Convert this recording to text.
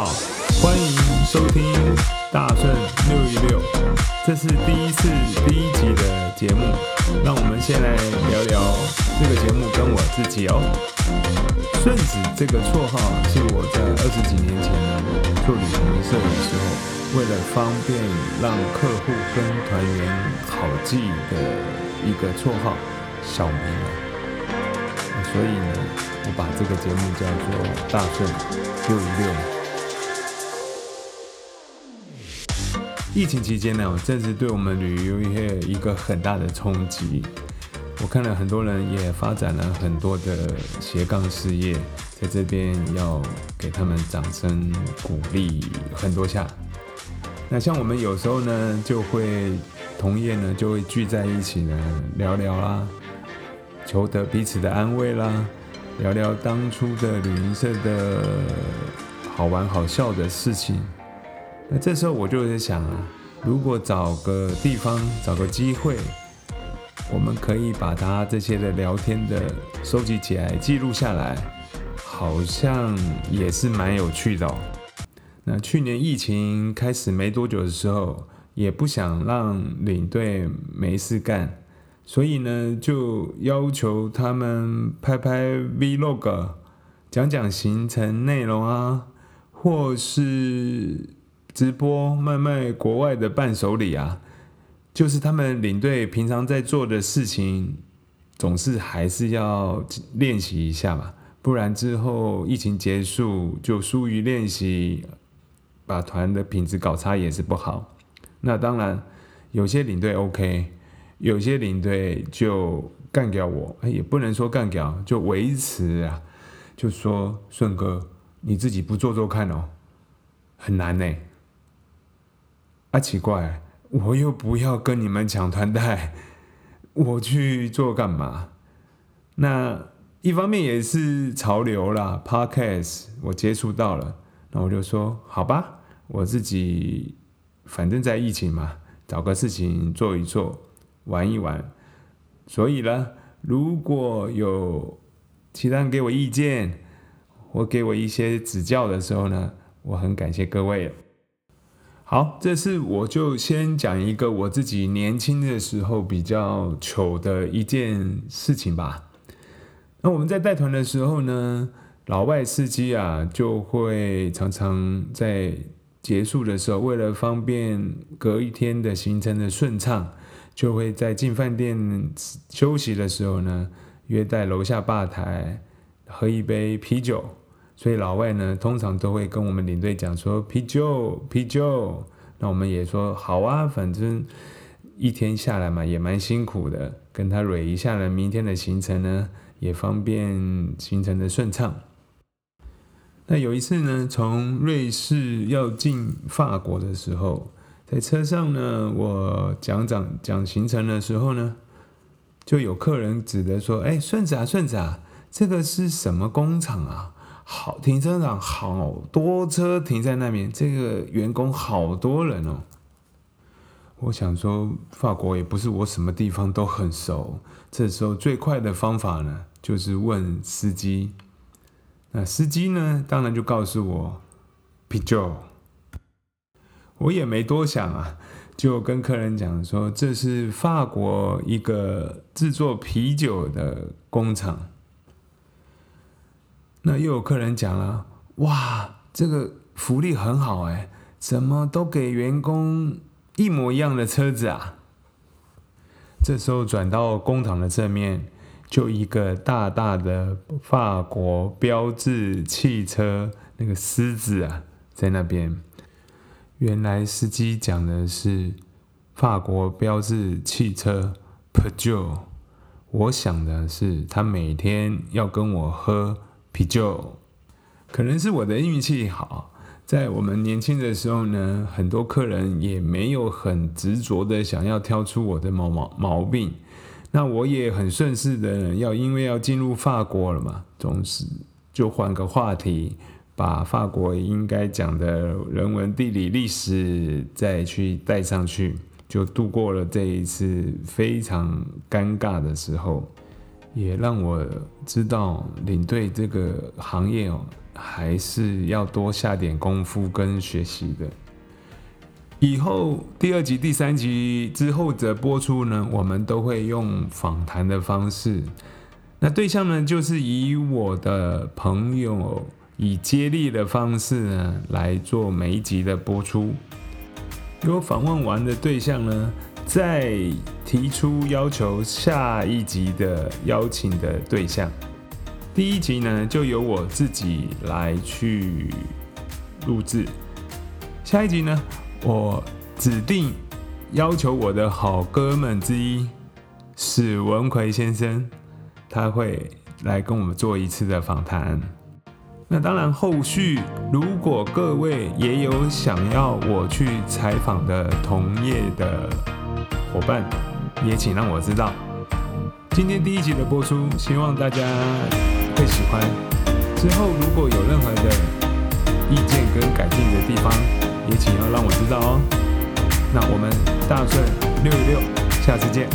好，欢迎收听大顺六一六，这是第一次第一集的节目。让我们先来聊聊这个节目跟我自己哦。顺子这个绰号是我在二十几年前做旅行社的时候，为了方便让客户跟团员好记的一个绰号小名啊。所以呢，我把这个节目叫做大顺六一六。疫情期间呢，正是对我们旅游业一个很大的冲击。我看了很多人也发展了很多的斜杠事业，在这边要给他们掌声鼓励很多下。那像我们有时候呢，就会同业呢就会聚在一起呢聊聊啦，求得彼此的安慰啦，聊聊当初的旅行社的好玩好笑的事情。那这时候我就在想啊，如果找个地方，找个机会，我们可以把他这些的聊天的收集起来，记录下来，好像也是蛮有趣的。那去年疫情开始没多久的时候，也不想让领队没事干，所以呢，就要求他们拍拍 Vlog，讲讲行程内容啊，或是。直播卖卖国外的伴手礼啊，就是他们领队平常在做的事情，总是还是要练习一下嘛，不然之后疫情结束就疏于练习，把团的品质搞差也是不好。那当然，有些领队 OK，有些领队就干掉我，也不能说干掉，就维持啊，就说顺哥你自己不做做看哦，很难呢。啊，奇怪，我又不要跟你们抢团贷，我去做干嘛？那一方面也是潮流啦，Podcast 我接触到了，那我就说好吧，我自己反正在疫情嘛，找个事情做一做，玩一玩。所以呢，如果有其他人给我意见或给我一些指教的时候呢，我很感谢各位。好，这次我就先讲一个我自己年轻的时候比较糗的一件事情吧。那我们在带团的时候呢，老外司机啊就会常常在结束的时候，为了方便隔一天的行程的顺畅，就会在进饭店休息的时候呢，约在楼下吧台喝一杯啤酒。所以老外呢，通常都会跟我们领队讲说啤酒啤酒，那我们也说好啊，反正一天下来嘛，也蛮辛苦的，跟他蕊一下呢，明天的行程呢，也方便行程的顺畅。那有一次呢，从瑞士要进法国的时候，在车上呢，我讲讲讲行程的时候呢，就有客人指着说：“哎，顺子啊，顺子啊，这个是什么工厂啊？”好，停车场好多车停在那边，这个员工好多人哦。我想说，法国也不是我什么地方都很熟，这时候最快的方法呢，就是问司机。那司机呢，当然就告诉我啤酒。我也没多想啊，就跟客人讲说，这是法国一个制作啤酒的工厂。那又有客人讲了，哇，这个福利很好哎，怎么都给员工一模一样的车子啊？这时候转到工厂的正面，就一个大大的法国标志汽车那个狮子啊，在那边。原来司机讲的是法国标志汽车 p e u g e o 我想的是他每天要跟我喝。啤酒，可能是我的运气好，在我们年轻的时候呢，很多客人也没有很执着的想要挑出我的毛毛毛病，那我也很顺势的要，因为要进入法国了嘛，总是就换个话题，把法国应该讲的人文、地理、历史再去带上去，就度过了这一次非常尴尬的时候。也让我知道领队这个行业哦，还是要多下点功夫跟学习的。以后第二集、第三集之后的播出呢，我们都会用访谈的方式。那对象呢，就是以我的朋友以接力的方式呢来做每一集的播出。如果访问完的对象呢，再提出要求下一集的邀请的对象。第一集呢，就由我自己来去录制。下一集呢？我指定要求我的好哥们之一史文奎先生，他会来跟我们做一次的访谈。那当然，后续如果各位也有想要我去采访的同业的伙伴，也请让我知道。今天第一集的播出，希望大家会喜欢。之后如果有任何的意见跟改进的地方，也请要让我知道哦。那我们大顺六一六，下次见。